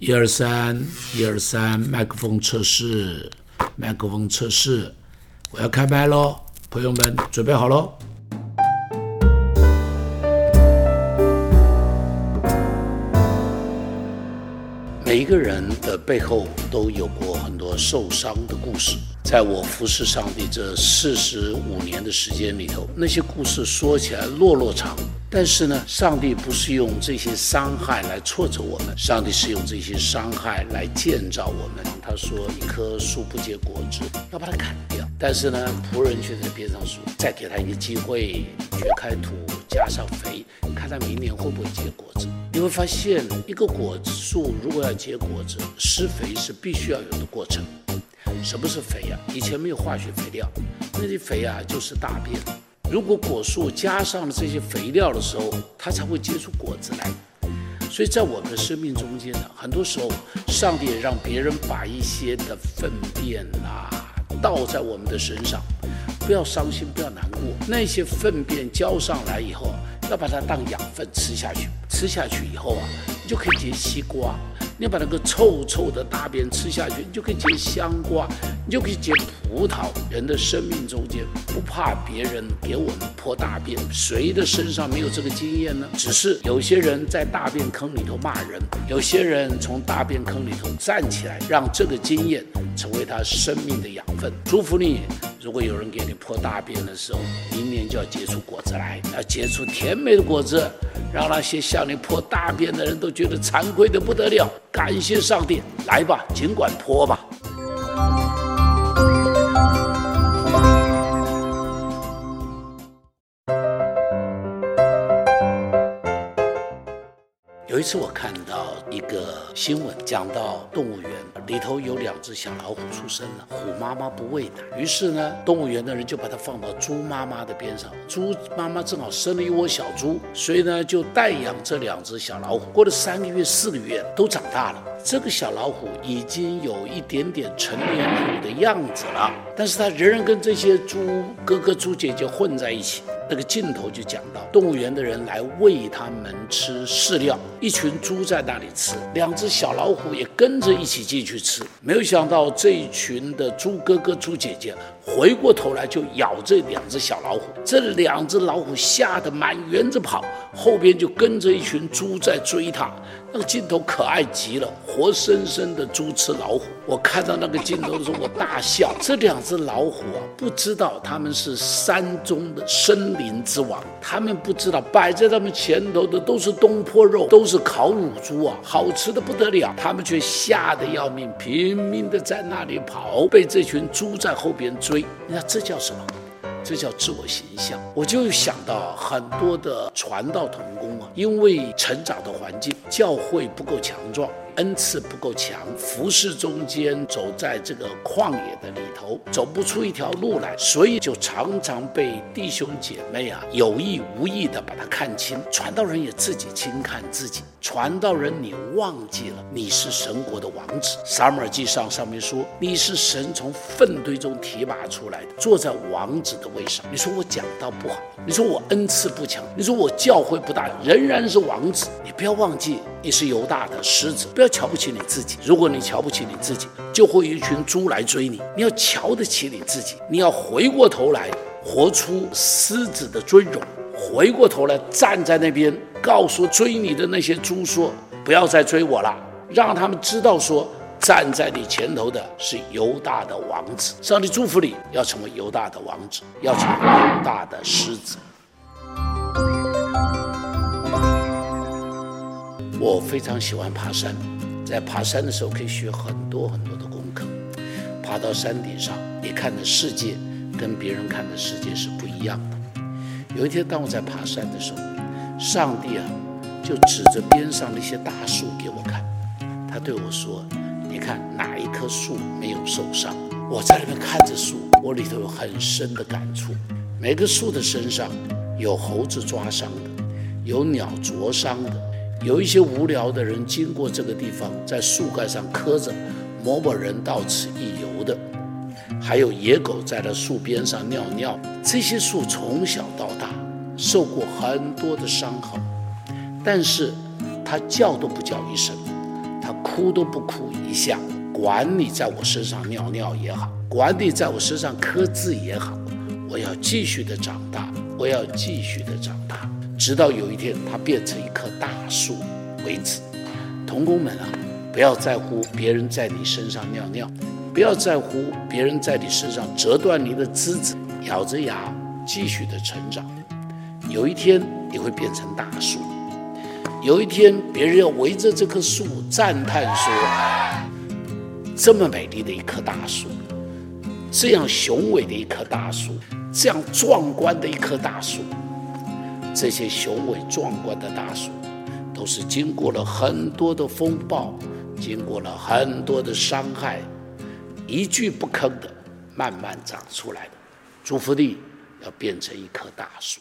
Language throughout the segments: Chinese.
一二三，一二三，麦克风测试，麦克风测试，我要开麦喽，朋友们准备好喽。每一个人的背后都有过很多受伤的故事。在我服侍上帝这四十五年的时间里头，那些故事说起来落落长，但是呢，上帝不是用这些伤害来挫折我们，上帝是用这些伤害来建造我们。他说：“一棵树不结果子，要把它砍掉。”但是呢，仆人却在边上说：“再给他一个机会，掘开土，加上肥，看他明年会不会结果子。”你会发现，一个果子树如果要结果子，施肥是必须要有的过程。什么是肥呀？以前没有化学肥料，那些肥啊就是大便。如果果树加上了这些肥料的时候，它才会结出果子来。所以在我们的生命中间呢，很多时候上帝也让别人把一些的粪便啊倒在我们的身上，不要伤心，不要难过。那些粪便浇上来以后，要把它当养分吃下去。吃下去以后啊，你就可以结西瓜。你把那个臭臭的大便吃下去，你就可以结香瓜，你就可以结葡萄。人的生命中间不怕别人给我们泼大便，谁的身上没有这个经验呢？只是有些人在大便坑里头骂人，有些人从大便坑里头站起来，让这个经验成为他生命的养分。祝福你，如果有人给你泼大便的时候，明年就要结出果子来，要结出甜美的果子，让那些向你泼大便的人都觉得惭愧的不得了。感谢上帝，来吧，尽管泼吧。有一次，我看到一个新闻，讲到动物园里头有两只小老虎出生了，虎妈妈不喂奶，于是呢，动物园的人就把它放到猪妈妈的边上，猪妈妈正好生了一窝小猪，所以呢，就代养这两只小老虎。过了三个月、四个月，都长大了，这个小老虎已经有一点点成年虎的样子了，但是它仍然跟这些猪哥哥、猪姐姐混在一起。那个镜头就讲到，动物园的人来喂他们吃饲料，一群猪在那里吃，两只小老虎也跟着一起进去吃。没有想到这一群的猪哥哥、猪姐姐回过头来就咬这两只小老虎，这两只老虎吓得满园子跑，后边就跟着一群猪在追它。那个镜头可爱极了，活生生的猪吃老虎。我看到那个镜头的时候，我大笑。这两只老虎啊，不知道他们是山中的森林之王，他们不知道摆在他们前头的都是东坡肉，都是烤乳猪啊，好吃的不得了。他们却吓得要命，拼命的在那里跑，被这群猪在后边追。那这叫什么？这叫自我形象，我就想到很多的传道童工啊，因为成长的环境，教会不够强壮。恩赐不够强，服侍中间走在这个旷野的里头，走不出一条路来，所以就常常被弟兄姐妹啊有意无意的把他看清。传道人也自己轻看自己，传道人你忘记了你是神国的王子。撒母耳记上上面说你是神从粪堆中提拔出来的，坐在王子的位上。你说我讲道不好，你说我恩赐不强，你说我教会不大，仍然是王子。你不要忘记你是犹大的狮子，不要。瞧不起你自己，如果你瞧不起你自己，就会有一群猪来追你。你要瞧得起你自己，你要回过头来活出狮子的尊荣，回过头来站在那边，告诉追你的那些猪说：“不要再追我了。”让他们知道说，站在你前头的是犹大的王子。上帝祝福你，要成为犹大的王子，要成为犹大的狮子。我非常喜欢爬山。在爬山的时候，可以学很多很多的功课。爬到山顶上，你看的世界跟别人看的世界是不一样的。有一天，当我在爬山的时候，上帝啊，就指着边上那些大树给我看。他对我说：“你看哪一棵树没有受伤？”我在那边看着树，我里头有很深的感触。每个树的身上有猴子抓伤的，有鸟啄伤的。有一些无聊的人经过这个地方，在树干上刻着“某某人到此一游”的，还有野狗在那树边上尿尿。这些树从小到大受过很多的伤痕，但是它叫都不叫一声，他哭都不哭一下，管你在我身上尿尿也好，管你在我身上刻字也好，我要继续的长大，我要继续的长大，直到有一天它变成一棵大树为止。童工们啊，不要在乎别人在你身上尿尿，不要在乎别人在你身上折断你的枝子，咬着牙继续的成长。有一天你会变成大树。有一天，别人要围着这棵树赞叹说：“这么美丽的一棵大树，这样雄伟的一棵大树，这样壮观的一棵大树，这些雄伟壮观的大树，都是经过了很多的风暴，经过了很多的伤害，一句不吭的慢慢长出来的。祝福你，要变成一棵大树。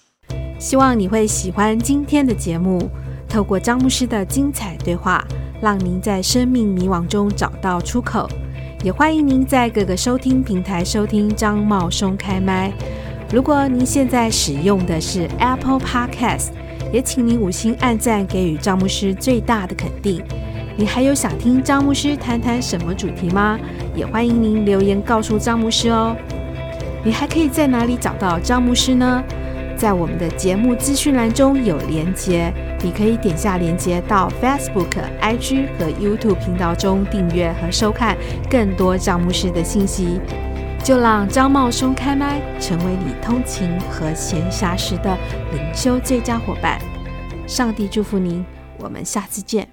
希望你会喜欢今天的节目。”透过张牧师的精彩对话，让您在生命迷惘中找到出口。也欢迎您在各个收听平台收听张茂松开麦。如果您现在使用的是 Apple Podcast，也请您五星按赞，给予张牧师最大的肯定。你还有想听张牧师谈谈什么主题吗？也欢迎您留言告诉张牧师哦。你还可以在哪里找到张牧师呢？在我们的节目资讯栏中有连接。你可以点下链接到 Facebook、IG 和 YouTube 频道中订阅和收看更多张牧师的信息。就让张茂松开麦，成为你通勤和闲暇时的灵修最佳伙伴。上帝祝福您，我们下次见。